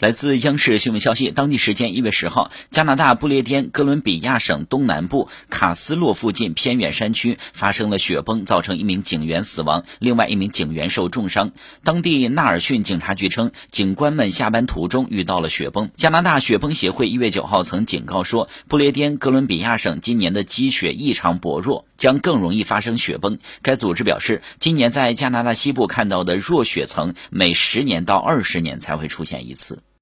来自央视新闻消息当地时间一月十号加拿大不列颠哥伦比亚省东南部卡斯洛附近偏远山区发生了雪崩造成一名警员死亡另外一名警员受重伤。当地纳尔逊警察局称警官们下班途中遇到了雪崩。加拿大雪崩协会一月九号曾警告说不列颠哥伦比亚省今年的积雪异常薄弱将更容易发生雪崩。该组织表示今年在加拿大西部看到的弱雪层每十年到二十年才会出现一次。